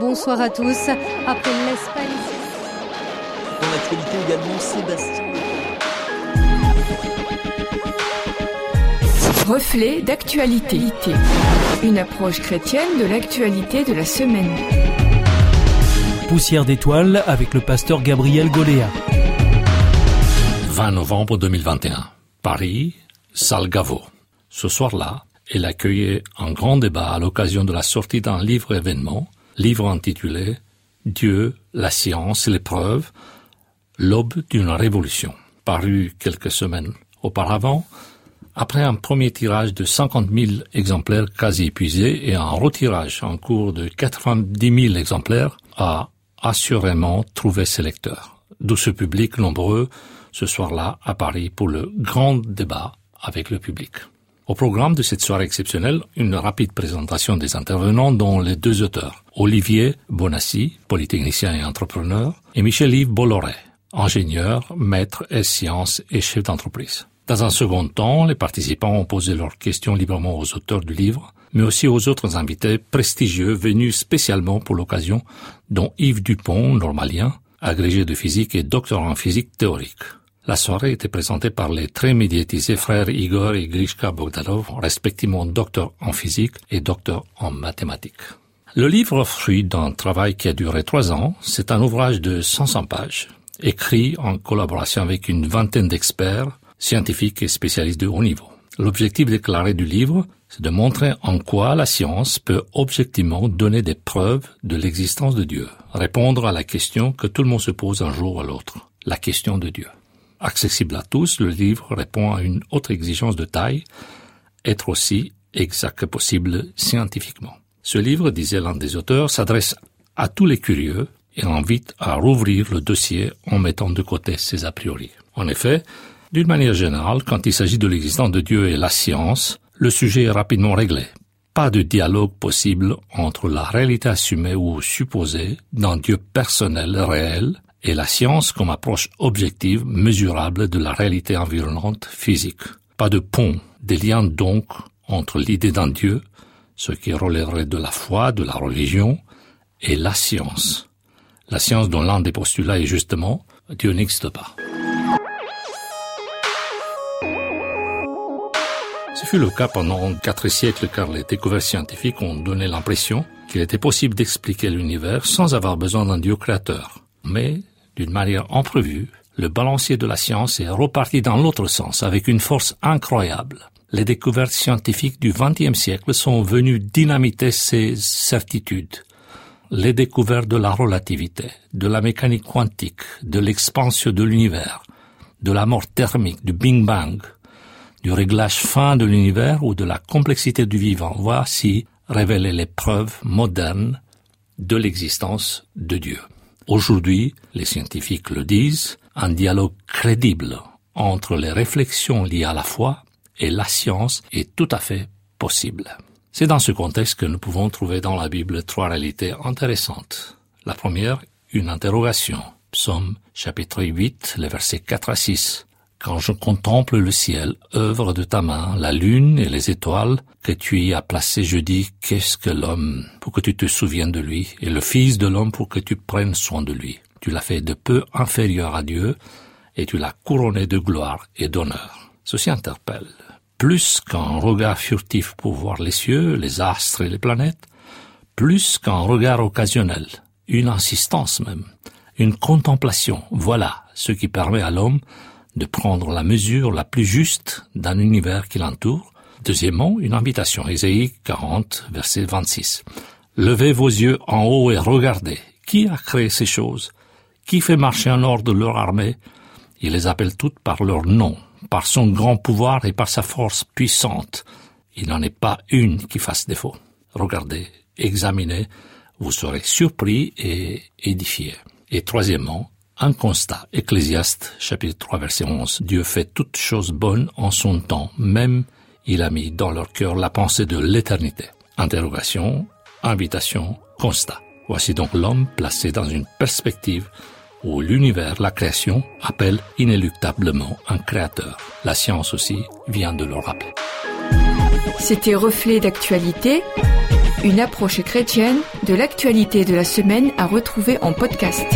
Bonsoir à tous. Après l'Espagne. Dans l'actualité également, Sébastien. Reflet d'actualité. Une approche chrétienne de l'actualité de la semaine. Poussière d'étoiles avec le pasteur Gabriel Goléa. 20 novembre 2021. Paris, salle Gaveau. Ce soir-là, elle accueillait un grand débat à l'occasion de la sortie d'un livre événement, livre intitulé Dieu, la science et l'épreuve, l'aube d'une révolution, paru quelques semaines auparavant, après un premier tirage de 50 000 exemplaires quasi épuisés et un retirage en cours de 90 000 exemplaires, a assurément trouvé ses lecteurs. D'où ce public nombreux ce soir-là à Paris pour le grand débat avec le public. Au programme de cette soirée exceptionnelle, une rapide présentation des intervenants dont les deux auteurs, Olivier Bonassi, polytechnicien et entrepreneur, et Michel-Yves Bolloré, ingénieur, maître et sciences et chef d'entreprise. Dans un second temps, les participants ont posé leurs questions librement aux auteurs du livre, mais aussi aux autres invités prestigieux venus spécialement pour l'occasion, dont Yves Dupont, normalien, agrégé de physique et docteur en physique théorique. La soirée était présentée par les très médiatisés frères Igor et Grishka Bogdanov, respectivement docteur en physique et docteur en mathématiques. Le livre, fruit d'un travail qui a duré trois ans, c'est un ouvrage de 500 pages, écrit en collaboration avec une vingtaine d'experts, scientifiques et spécialistes de haut niveau. L'objectif déclaré du livre, c'est de montrer en quoi la science peut objectivement donner des preuves de l'existence de Dieu, répondre à la question que tout le monde se pose un jour ou l'autre, la question de Dieu. Accessible à tous, le livre répond à une autre exigence de taille, être aussi exact que possible scientifiquement. Ce livre, disait l'un des auteurs, s'adresse à tous les curieux et invite à rouvrir le dossier en mettant de côté ses a priori. En effet, d'une manière générale, quand il s'agit de l'existence de Dieu et la science, le sujet est rapidement réglé. Pas de dialogue possible entre la réalité assumée ou supposée d'un Dieu personnel réel et la science comme approche objective, mesurable de la réalité environnante physique. Pas de pont, des liens donc entre l'idée d'un Dieu, ce qui relèverait de la foi, de la religion, et la science. La science dont l'un des postulats est justement Dieu n'existe pas. Ce fut le cas pendant quatre siècles car les découvertes scientifiques ont donné l'impression qu'il était possible d'expliquer l'univers sans avoir besoin d'un Dieu créateur. Mais, d'une manière imprévue, le balancier de la science est reparti dans l'autre sens avec une force incroyable. Les découvertes scientifiques du XXe siècle sont venues dynamiter ces certitudes. Les découvertes de la relativité, de la mécanique quantique, de l'expansion de l'univers, de la mort thermique, du Big Bang, du réglage fin de l'univers ou de la complexité du vivant. Voici révéler les preuves modernes de l'existence de Dieu. Aujourd'hui, les scientifiques le disent, un dialogue crédible entre les réflexions liées à la foi et la science est tout à fait possible. C'est dans ce contexte que nous pouvons trouver dans la Bible trois réalités intéressantes. La première, une interrogation. Psaume chapitre 8, les versets 4 à 6. Quand je contemple le ciel, œuvre de ta main, la lune et les étoiles que tu y as placées, je dis, qu'est-ce que l'homme pour que tu te souviennes de lui, et le Fils de l'homme pour que tu prennes soin de lui. Tu l'as fait de peu inférieur à Dieu, et tu l'as couronné de gloire et d'honneur. Ceci interpelle. Plus qu'un regard furtif pour voir les cieux, les astres et les planètes, plus qu'un regard occasionnel, une insistance même, une contemplation, voilà ce qui permet à l'homme de prendre la mesure la plus juste d'un univers qui l'entoure. Deuxièmement, une invitation, Ésaïe 40, verset 26. Levez vos yeux en haut et regardez. Qui a créé ces choses? Qui fait marcher en ordre leur armée? Il les appelle toutes par leur nom, par son grand pouvoir et par sa force puissante. Il n'en est pas une qui fasse défaut. Regardez, examinez, vous serez surpris et édifiés. Et troisièmement, un constat. Ecclésiaste, chapitre 3, verset 11. Dieu fait toutes choses bonnes en son temps, même il a mis dans leur cœur la pensée de l'éternité. Interrogation, invitation, constat. Voici donc l'homme placé dans une perspective où l'univers, la création, appelle inéluctablement un créateur. La science aussi vient de le rappeler. C'était Reflet d'actualité une approche chrétienne de l'actualité de la semaine à retrouver en podcast.